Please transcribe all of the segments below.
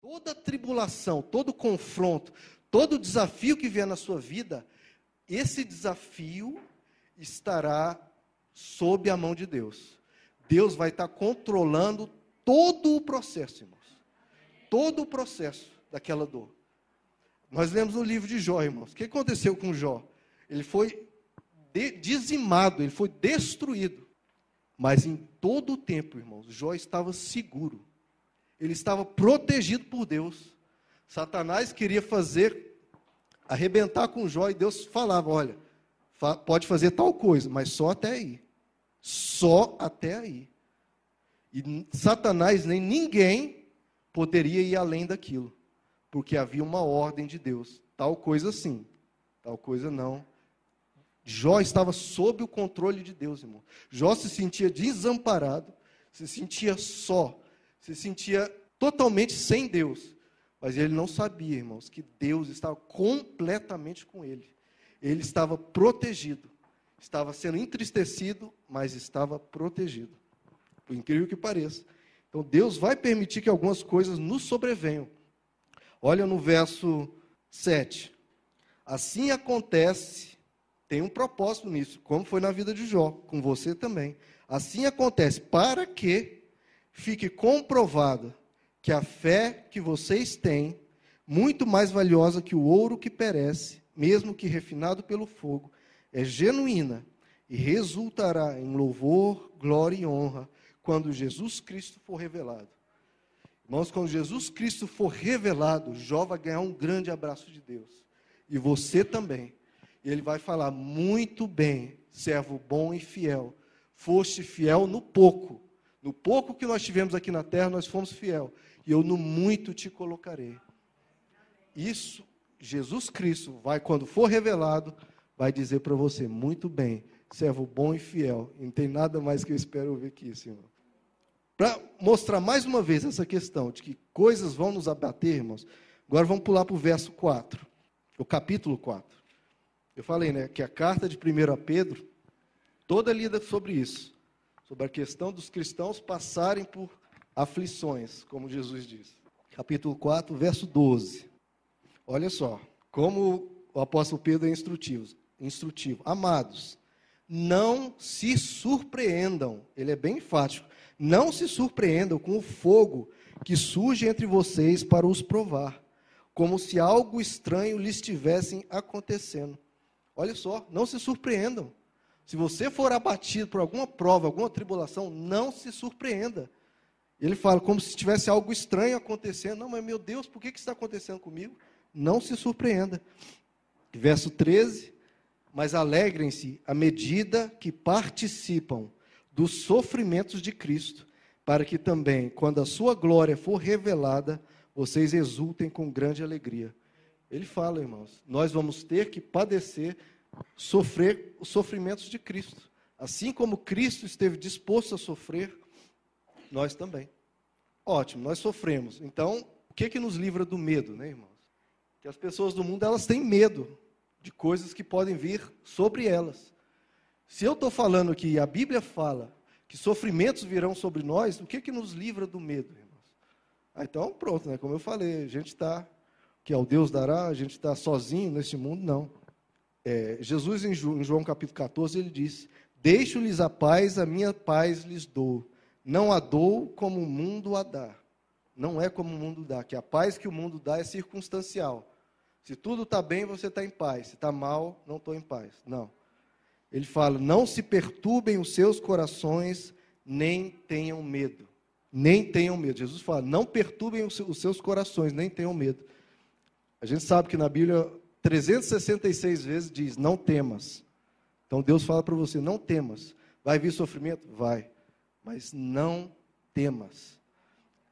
Toda tribulação, todo confronto, todo desafio que vier na sua vida, esse desafio estará sob a mão de Deus. Deus vai estar controlando todo o processo, irmãos. Todo o processo daquela dor. Nós lemos no livro de Jó, irmãos. O que aconteceu com Jó? Ele foi dizimado, ele foi destruído. Mas em todo o tempo, irmãos, Jó estava seguro. Ele estava protegido por Deus. Satanás queria fazer arrebentar com Jó e Deus falava: olha, pode fazer tal coisa, mas só até aí. Só até aí. E Satanás nem ninguém poderia ir além daquilo, porque havia uma ordem de Deus. Tal coisa sim, tal coisa não. Jó estava sob o controle de Deus, irmão. Jó se sentia desamparado, se sentia só, se sentia totalmente sem Deus. Mas ele não sabia, irmãos, que Deus estava completamente com ele. Ele estava protegido. Estava sendo entristecido, mas estava protegido. Por incrível que pareça. Então Deus vai permitir que algumas coisas nos sobrevenham. Olha no verso 7. Assim acontece, tem um propósito nisso, como foi na vida de Jó, com você também. Assim acontece para que fique comprovada que a fé que vocês têm, muito mais valiosa que o ouro que perece, mesmo que refinado pelo fogo, é genuína e resultará em louvor, glória e honra quando Jesus Cristo for revelado. Irmãos, quando Jesus Cristo for revelado, Jó vai ganhar um grande abraço de Deus. E você também. Ele vai falar: muito bem, servo bom e fiel. Foste fiel no pouco. No pouco que nós tivemos aqui na terra, nós fomos fiel e eu no muito te colocarei. Isso, Jesus Cristo vai, quando for revelado, vai dizer para você: muito bem, servo bom e fiel. E não tem nada mais que eu espero ouvir isso, irmão. Para mostrar mais uma vez essa questão de que coisas vão nos abater, irmãos, agora vamos pular para o verso 4, o capítulo 4. Eu falei, né, que a carta de 1 Pedro, toda lida sobre isso, sobre a questão dos cristãos passarem por aflições, como Jesus diz. Capítulo 4, verso 12. Olha só, como o apóstolo Pedro é instrutivo. instrutivo. Amados, não se surpreendam, ele é bem enfático, não se surpreendam com o fogo que surge entre vocês para os provar, como se algo estranho lhes estivesse acontecendo. Olha só, não se surpreendam. Se você for abatido por alguma prova, alguma tribulação, não se surpreenda. Ele fala como se tivesse algo estranho acontecendo. Não, mas meu Deus, por que, que está acontecendo comigo? Não se surpreenda. Verso 13: Mas alegrem-se à medida que participam dos sofrimentos de Cristo, para que também, quando a sua glória for revelada, vocês exultem com grande alegria. Ele fala, irmãos, nós vamos ter que padecer, sofrer os sofrimentos de Cristo. Assim como Cristo esteve disposto a sofrer, nós também. Ótimo, nós sofremos. Então, o que que nos livra do medo, né, irmãos? Que as pessoas do mundo elas têm medo de coisas que podem vir sobre elas. Se eu estou falando que a Bíblia fala que sofrimentos virão sobre nós, o que que nos livra do medo, irmãos? Ah, então, pronto, né? Como eu falei, a gente está que ao Deus dará, a gente está sozinho neste mundo, não. É, Jesus, em João, capítulo 14, ele disse: Deixo-lhes a paz, a minha paz lhes dou. Não a dou como o mundo a dá. Não é como o mundo dá, que a paz que o mundo dá é circunstancial. Se tudo está bem, você está em paz. Se está mal, não estou em paz. Não. Ele fala: não se perturbem os seus corações, nem tenham medo. Nem tenham medo. Jesus fala: não perturbem os seus corações, nem tenham medo. A gente sabe que na Bíblia, 366 vezes diz: não temas. Então Deus fala para você: não temas. Vai vir sofrimento? Vai mas não temas.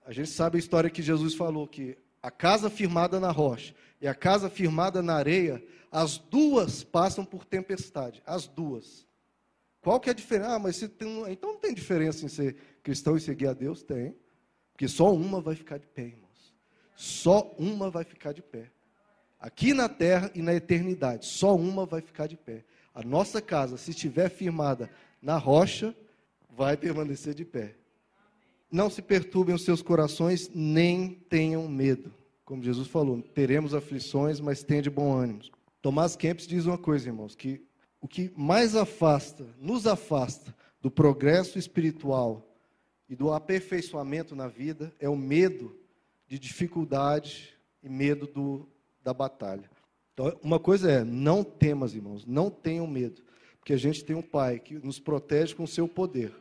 A gente sabe a história que Jesus falou que a casa firmada na rocha e a casa firmada na areia, as duas passam por tempestade, as duas. Qual que é a diferença? Ah, mas tem, então não tem diferença em ser cristão e seguir a Deus? Tem. Porque só uma vai ficar de pé, irmãos. Só uma vai ficar de pé. Aqui na terra e na eternidade, só uma vai ficar de pé. A nossa casa, se estiver firmada na rocha, vai permanecer de pé. Não se perturbem os seus corações, nem tenham medo. Como Jesus falou, teremos aflições, mas tenha de bom ânimo. Tomás Kempis diz uma coisa, irmãos, que o que mais afasta, nos afasta do progresso espiritual e do aperfeiçoamento na vida é o medo de dificuldade e medo do, da batalha. Então, uma coisa é, não temas, irmãos, não tenham medo, porque a gente tem um Pai que nos protege com o seu poder.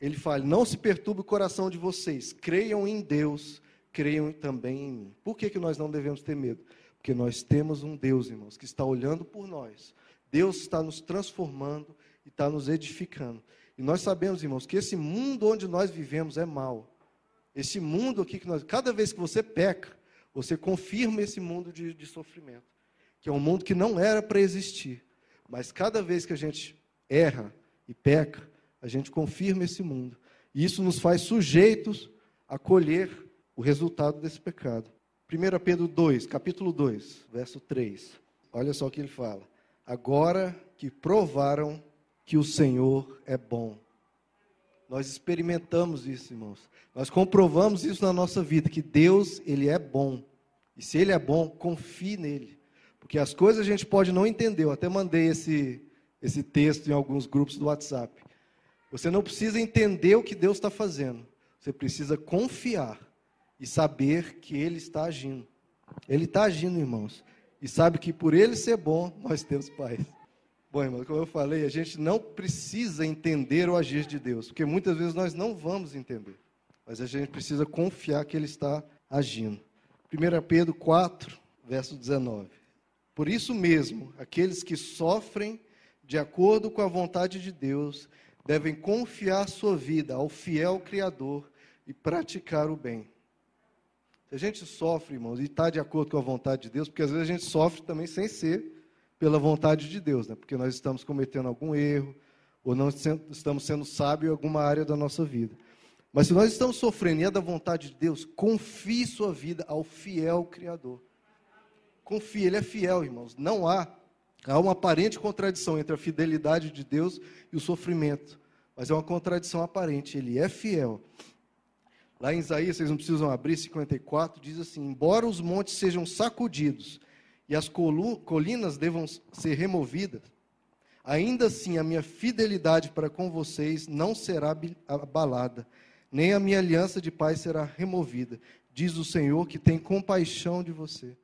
Ele fala: não se perturbe o coração de vocês, creiam em Deus, creiam também em mim. Por que, que nós não devemos ter medo? Porque nós temos um Deus, irmãos, que está olhando por nós. Deus está nos transformando e está nos edificando. E nós sabemos, irmãos, que esse mundo onde nós vivemos é mau. Esse mundo aqui que nós. Cada vez que você peca, você confirma esse mundo de, de sofrimento. Que é um mundo que não era para existir. Mas cada vez que a gente erra e peca, a gente confirma esse mundo. E isso nos faz sujeitos a colher o resultado desse pecado. 1 Pedro 2, capítulo 2, verso 3. Olha só o que ele fala. Agora que provaram que o Senhor é bom. Nós experimentamos isso, irmãos. Nós comprovamos isso na nossa vida, que Deus, Ele é bom. E se Ele é bom, confie nele. Porque as coisas a gente pode não entender. Eu até mandei esse, esse texto em alguns grupos do WhatsApp. Você não precisa entender o que Deus está fazendo. Você precisa confiar e saber que Ele está agindo. Ele está agindo, irmãos. E sabe que por Ele ser bom, nós temos paz. Bom, irmãos, como eu falei, a gente não precisa entender o agir de Deus, porque muitas vezes nós não vamos entender. Mas a gente precisa confiar que Ele está agindo. 1 Pedro 4, verso 19. Por isso mesmo, aqueles que sofrem de acordo com a vontade de Deus devem confiar sua vida ao fiel Criador e praticar o bem. Se a gente sofre, irmãos, e está de acordo com a vontade de Deus, porque às vezes a gente sofre também sem ser pela vontade de Deus, né? porque nós estamos cometendo algum erro, ou não estamos sendo sábios em alguma área da nossa vida. Mas se nós estamos sofrendo e é da vontade de Deus, confie sua vida ao fiel Criador. Confie, Ele é fiel, irmãos. Não há, há uma aparente contradição entre a fidelidade de Deus e o sofrimento. Mas é uma contradição aparente, Ele é fiel. Lá em Isaías, vocês não precisam abrir, 54, diz assim: Embora os montes sejam sacudidos e as colinas devam ser removidas, ainda assim a minha fidelidade para com vocês não será abalada, nem a minha aliança de paz será removida, diz o Senhor que tem compaixão de você.